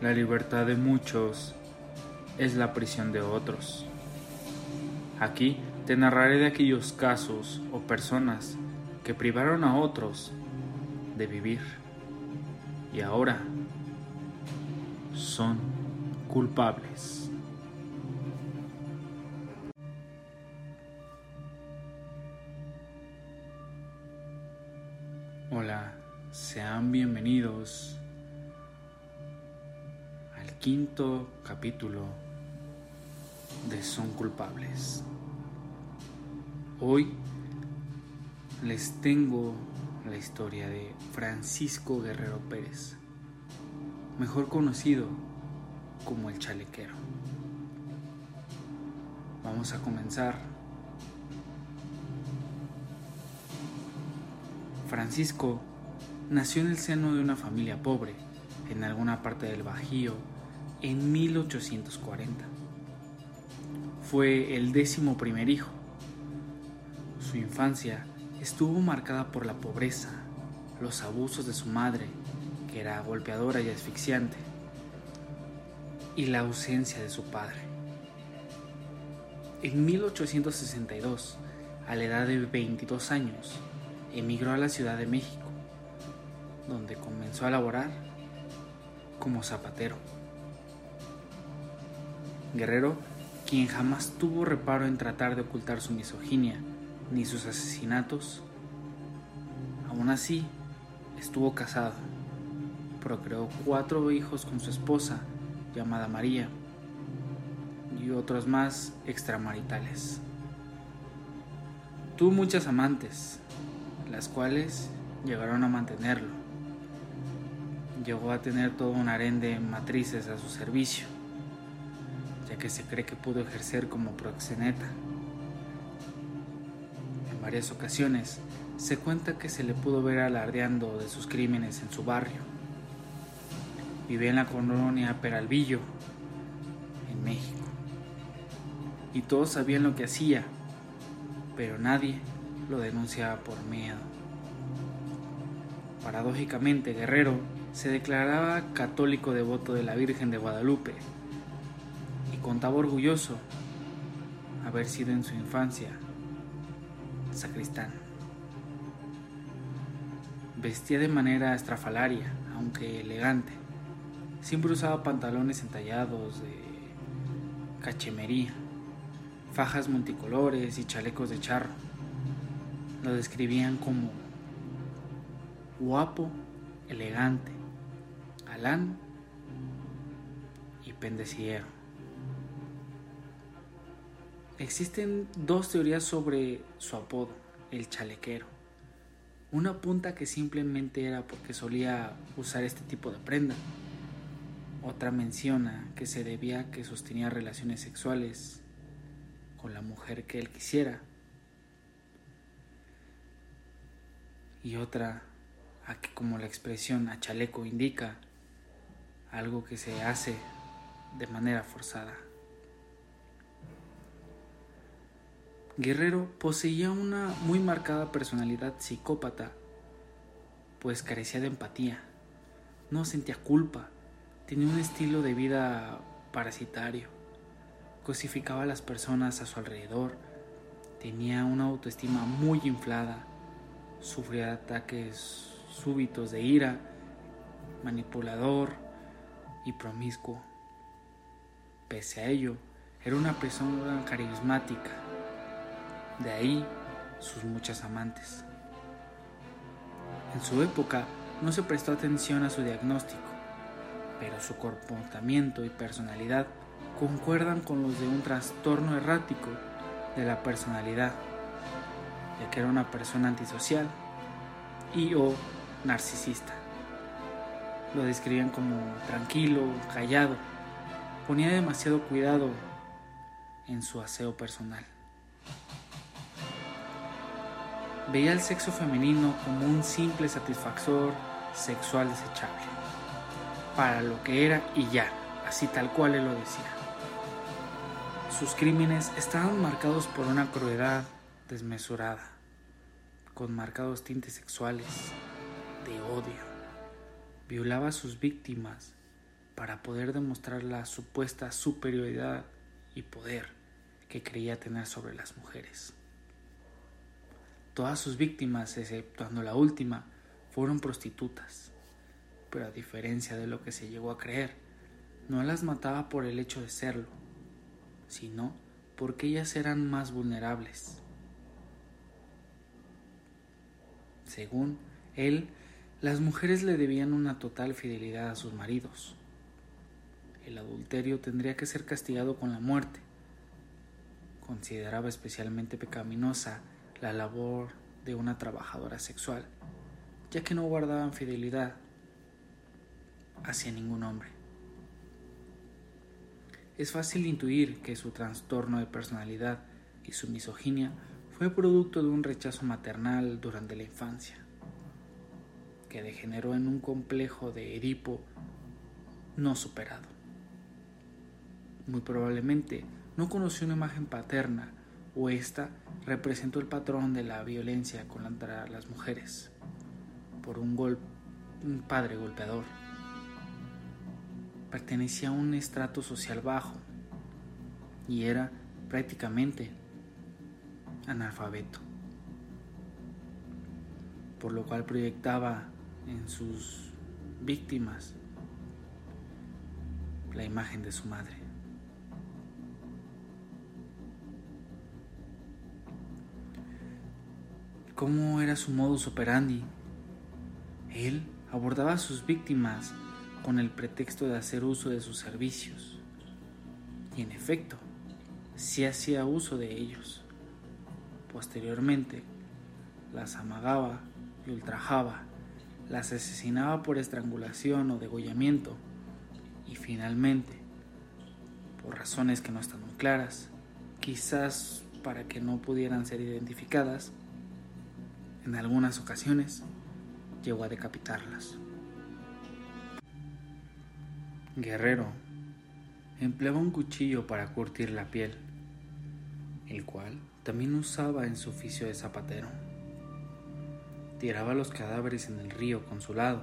La libertad de muchos es la prisión de otros. Aquí te narraré de aquellos casos o personas que privaron a otros de vivir y ahora son culpables. Hola, sean bienvenidos quinto capítulo de Son culpables. Hoy les tengo la historia de Francisco Guerrero Pérez, mejor conocido como el chalequero. Vamos a comenzar. Francisco nació en el seno de una familia pobre en alguna parte del Bajío en 1840. Fue el décimo primer hijo. Su infancia estuvo marcada por la pobreza, los abusos de su madre, que era golpeadora y asfixiante, y la ausencia de su padre. En 1862, a la edad de 22 años, emigró a la Ciudad de México, donde comenzó a laborar como zapatero. Guerrero, quien jamás tuvo reparo en tratar de ocultar su misoginia ni sus asesinatos, aún así estuvo casado, procreó cuatro hijos con su esposa llamada María y otros más extramaritales. Tuvo muchas amantes, las cuales llegaron a mantenerlo. Llegó a tener todo un harén de matrices a su servicio, que se cree que pudo ejercer como proxeneta. En varias ocasiones se cuenta que se le pudo ver alardeando de sus crímenes en su barrio. Vivía en la colonia Peralvillo, en México. Y todos sabían lo que hacía, pero nadie lo denunciaba por miedo. Paradójicamente, Guerrero se declaraba católico devoto de la Virgen de Guadalupe contaba orgulloso haber sido en su infancia sacristán. Vestía de manera estrafalaria, aunque elegante. Siempre usaba pantalones entallados de cachemería, fajas multicolores y chalecos de charro. Lo describían como guapo, elegante, galán y pendeciero. Existen dos teorías sobre su apodo, el chalequero. Una apunta que simplemente era porque solía usar este tipo de prenda. Otra menciona que se debía a que sostenía relaciones sexuales con la mujer que él quisiera. Y otra a que como la expresión a chaleco indica algo que se hace de manera forzada. Guerrero poseía una muy marcada personalidad psicópata, pues carecía de empatía, no sentía culpa, tenía un estilo de vida parasitario, cosificaba a las personas a su alrededor, tenía una autoestima muy inflada, sufría ataques súbitos de ira, manipulador y promiscuo. Pese a ello, era una persona carismática, de ahí sus muchas amantes. En su época no se prestó atención a su diagnóstico, pero su comportamiento y personalidad concuerdan con los de un trastorno errático de la personalidad, ya que era una persona antisocial y o narcisista. Lo describían como tranquilo, callado, ponía demasiado cuidado en su aseo personal. Veía el sexo femenino como un simple satisfactor sexual desechable, para lo que era y ya, así tal cual él lo decía. Sus crímenes estaban marcados por una crueldad desmesurada, con marcados tintes sexuales, de odio. Violaba a sus víctimas, para poder demostrar la supuesta superioridad y poder que creía tener sobre las mujeres. Todas sus víctimas, exceptuando la última, fueron prostitutas, pero a diferencia de lo que se llegó a creer, no las mataba por el hecho de serlo, sino porque ellas eran más vulnerables. Según él, las mujeres le debían una total fidelidad a sus maridos. El adulterio tendría que ser castigado con la muerte. Consideraba especialmente pecaminosa la labor de una trabajadora sexual, ya que no guardaban fidelidad hacia ningún hombre. Es fácil intuir que su trastorno de personalidad y su misoginia fue producto de un rechazo maternal durante la infancia, que degeneró en un complejo de Edipo no superado. Muy probablemente no conoció una imagen paterna o esta representó el patrón de la violencia contra las mujeres por un, un padre golpeador pertenecía a un estrato social bajo y era prácticamente analfabeto, por lo cual proyectaba en sus víctimas la imagen de su madre. ¿Cómo era su modus operandi? Él abordaba a sus víctimas con el pretexto de hacer uso de sus servicios. Y en efecto, sí hacía uso de ellos. Posteriormente, las amagaba y ultrajaba, las asesinaba por estrangulación o degollamiento y finalmente, por razones que no están muy claras, quizás para que no pudieran ser identificadas, en algunas ocasiones llegó a decapitarlas. Guerrero empleaba un cuchillo para curtir la piel, el cual también usaba en su oficio de zapatero. Tiraba los cadáveres en el río Consulado,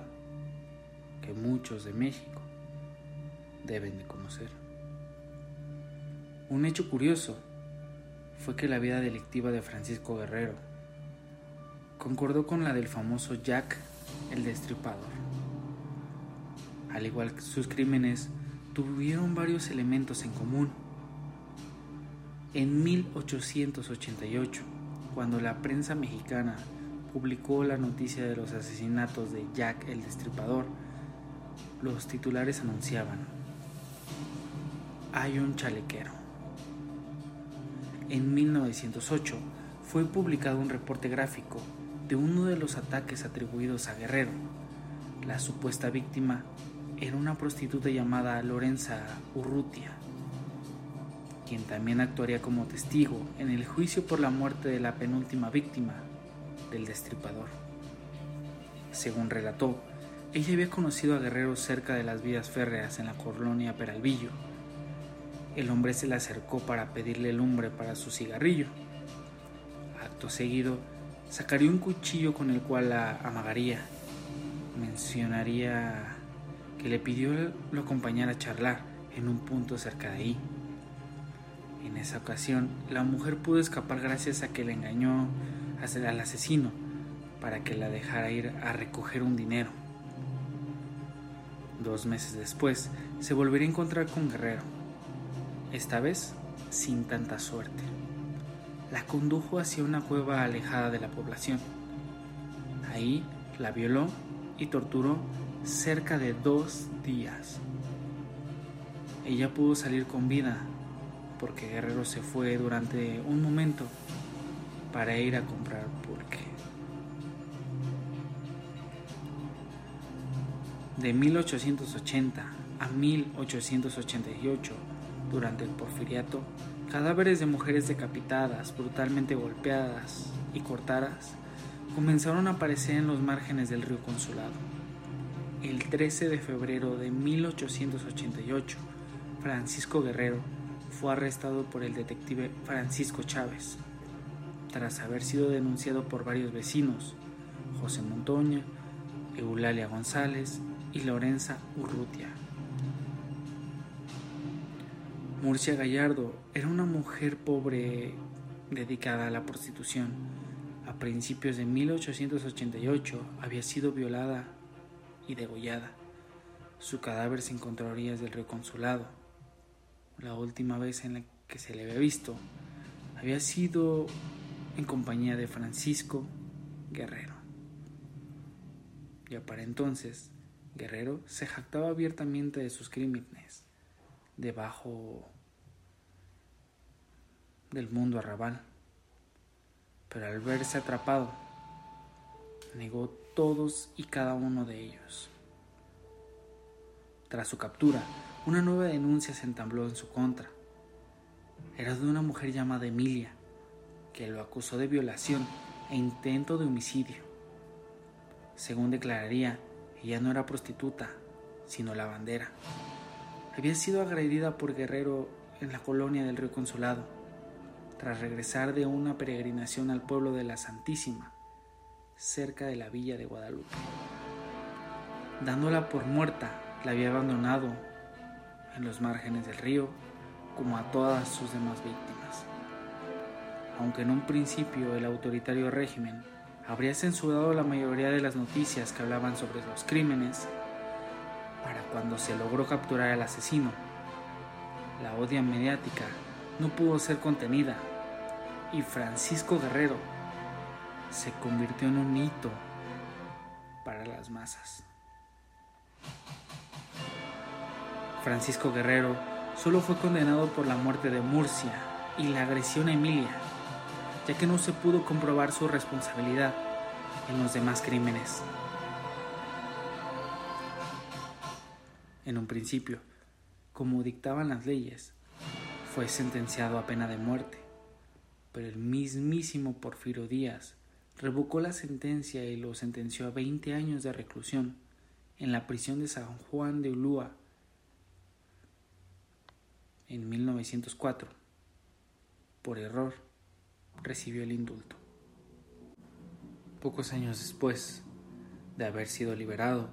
que muchos de México deben de conocer. Un hecho curioso fue que la vida delictiva de Francisco Guerrero concordó con la del famoso Jack el Destripador al igual que sus crímenes, tuvieron varios elementos en común. En 1888, cuando la prensa mexicana publicó la noticia de los asesinatos de Jack el Destripador, los titulares anunciaban, hay un chalequero. En 1908 fue publicado un reporte gráfico de uno de los ataques atribuidos a Guerrero. La supuesta víctima era una prostituta llamada Lorenza Urrutia, quien también actuaría como testigo en el juicio por la muerte de la penúltima víctima del destripador. Según relató, ella había conocido a Guerrero cerca de las vías férreas en la colonia Peralvillo. El hombre se le acercó para pedirle lumbre para su cigarrillo. Acto seguido, sacaría un cuchillo con el cual la amagaría. Mencionaría que le pidió lo acompañara a charlar en un punto cerca de ahí. En esa ocasión, la mujer pudo escapar gracias a que le engañó al asesino para que la dejara ir a recoger un dinero. Dos meses después, se volvería a encontrar con Guerrero, esta vez sin tanta suerte. La condujo hacia una cueva alejada de la población. Ahí la violó y torturó cerca de dos días. Ella pudo salir con vida porque Guerrero se fue durante un momento para ir a comprar pulque. De 1880 a 1888, durante el porfiriato, cadáveres de mujeres decapitadas, brutalmente golpeadas y cortadas comenzaron a aparecer en los márgenes del río Consulado el 13 de febrero de 1888, Francisco Guerrero fue arrestado por el detective Francisco Chávez, tras haber sido denunciado por varios vecinos, José Montoña, Eulalia González y Lorenza Urrutia, Murcia Gallardo era una mujer pobre dedicada a la prostitución. A principios de 1888 había sido violada y degollada. Su cadáver se encontró a orillas del río Consulado. La última vez en la que se le había visto había sido en compañía de Francisco Guerrero. Ya para entonces, Guerrero se jactaba abiertamente de sus crímenes debajo del mundo arrabal. Pero al verse atrapado, negó todos y cada uno de ellos. Tras su captura, una nueva denuncia se entabló en su contra. Era de una mujer llamada Emilia, que lo acusó de violación e intento de homicidio. Según declararía, ella no era prostituta, sino lavandera. Había sido agredida por Guerrero en la colonia del Río Consulado, tras regresar de una peregrinación al pueblo de la Santísima, cerca de la villa de Guadalupe. Dándola por muerta, la había abandonado en los márgenes del río, como a todas sus demás víctimas aunque en un principio el autoritario régimen habría censurado la mayoría de las noticias que hablaban sobre los crímenes, cuando se logró capturar al asesino, la odia mediática no pudo ser contenida y Francisco Guerrero se convirtió en un hito para las masas. Francisco Guerrero solo fue condenado por la muerte de Murcia y la agresión a Emilia ya que no se pudo comprobar su responsabilidad en los demás crímenes. En un principio, como dictaban las leyes, fue sentenciado a pena de muerte, pero el mismísimo Porfirio Díaz revocó la sentencia y lo sentenció a 20 años de reclusión en la prisión de San Juan de Ulúa en 1904 por error recibió el indulto. Pocos años después de haber sido liberado,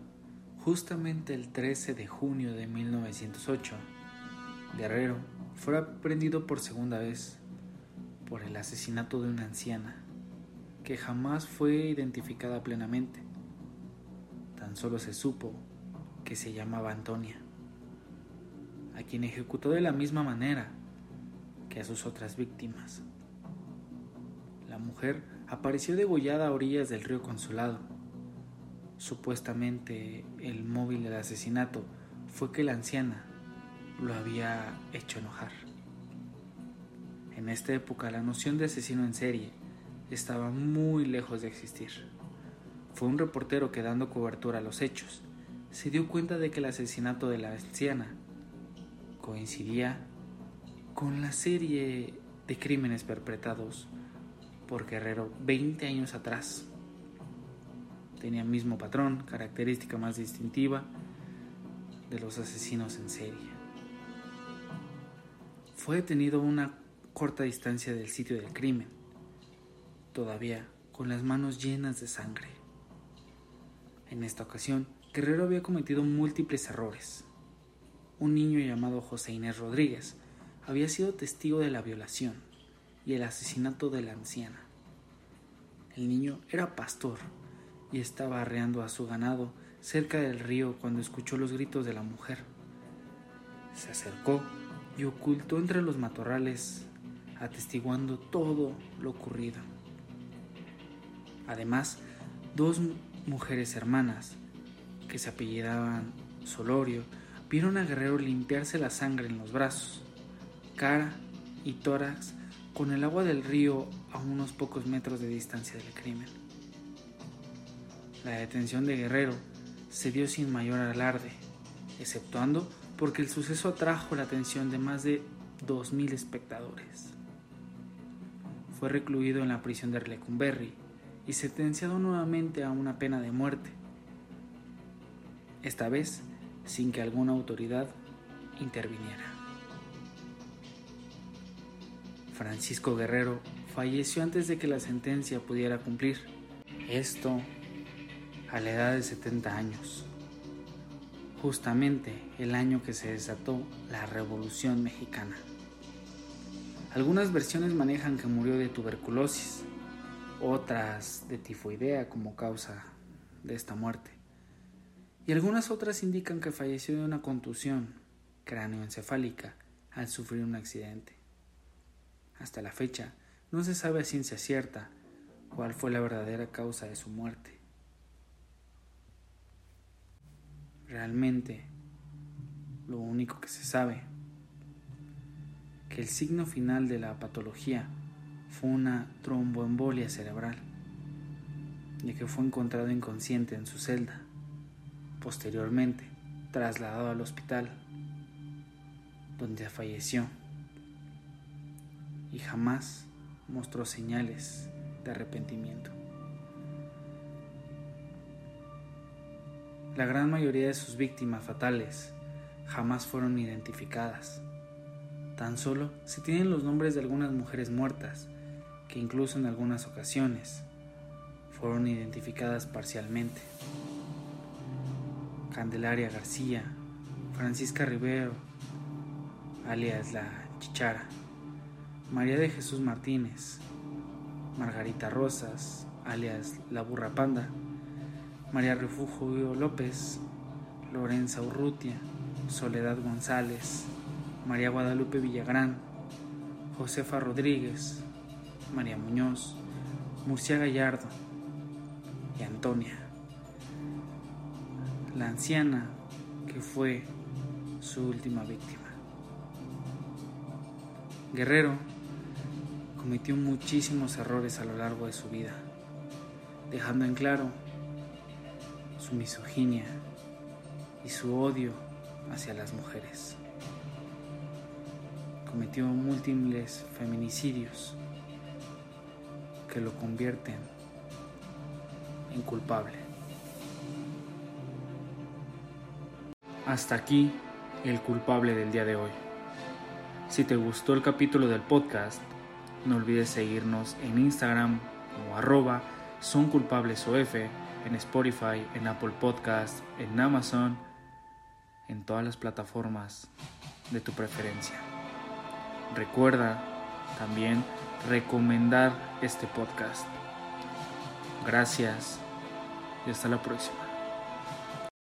justamente el 13 de junio de 1908, Guerrero fue aprendido por segunda vez por el asesinato de una anciana que jamás fue identificada plenamente. Tan solo se supo que se llamaba Antonia, a quien ejecutó de la misma manera que a sus otras víctimas la mujer apareció degollada a orillas del río Consulado. Supuestamente el móvil del asesinato fue que la anciana lo había hecho enojar. En esta época la noción de asesino en serie estaba muy lejos de existir. Fue un reportero que dando cobertura a los hechos se dio cuenta de que el asesinato de la anciana coincidía con la serie de crímenes perpetrados por Guerrero 20 años atrás. Tenía mismo patrón, característica más distintiva de los asesinos en serie. Fue detenido a una corta distancia del sitio del crimen, todavía con las manos llenas de sangre. En esta ocasión, Guerrero había cometido múltiples errores. Un niño llamado José Inés Rodríguez había sido testigo de la violación y el asesinato de la anciana. El niño era pastor y estaba arreando a su ganado cerca del río cuando escuchó los gritos de la mujer. Se acercó y ocultó entre los matorrales, atestiguando todo lo ocurrido. Además, dos mujeres hermanas, que se apellidaban Solorio, vieron a Guerrero limpiarse la sangre en los brazos, cara y tórax con el agua del río a unos pocos metros de distancia del crimen. La detención de Guerrero se dio sin mayor alarde, exceptuando porque el suceso atrajo la atención de más de 2.000 espectadores. Fue recluido en la prisión de Lecumberri y sentenciado nuevamente a una pena de muerte, esta vez sin que alguna autoridad interviniera. Francisco Guerrero falleció antes de que la sentencia pudiera cumplir. Esto a la edad de 70 años. justamente el año que se desató la Revolución Mexicana. Algunas versiones manejan que murió de tuberculosis, otras de tifoidea como causa de esta muerte, y algunas otras indican que falleció de una contusión cráneoencefálica al sufrir un accidente. Hasta la fecha, no se sabe a ciencia cierta cuál fue la verdadera causa de su muerte. Realmente, lo único que se sabe, que el signo final de la patología fue una tromboembolia cerebral, y que fue encontrado inconsciente en su celda, posteriormente trasladado al hospital, donde falleció, y jamás mostró señales de arrepentimiento. La gran mayoría de sus víctimas fatales jamás fueron identificadas. Tan solo se tienen los nombres de algunas mujeres muertas, que incluso en algunas ocasiones fueron identificadas parcialmente. Candelaria García, Francisca Rivero, alias la Chichara, María de Jesús Martínez, Margarita Rosas, alias La Burra Panda, María Refugio López, Lorenza Urrutia, Soledad González, María Guadalupe Villagrán, Josefa Rodríguez, María Muñoz, Murcia Gallardo y Antonia, la anciana que fue su última víctima. Guerrero cometió muchísimos errores a lo largo de su vida, dejando en claro misoginia y su odio hacia las mujeres. Cometió múltiples feminicidios que lo convierten en culpable. Hasta aquí el culpable del día de hoy. Si te gustó el capítulo del podcast, no olvides seguirnos en Instagram como arroba son culpables en Spotify, en Apple Podcast, en Amazon, en todas las plataformas de tu preferencia. Recuerda también recomendar este podcast. Gracias y hasta la próxima.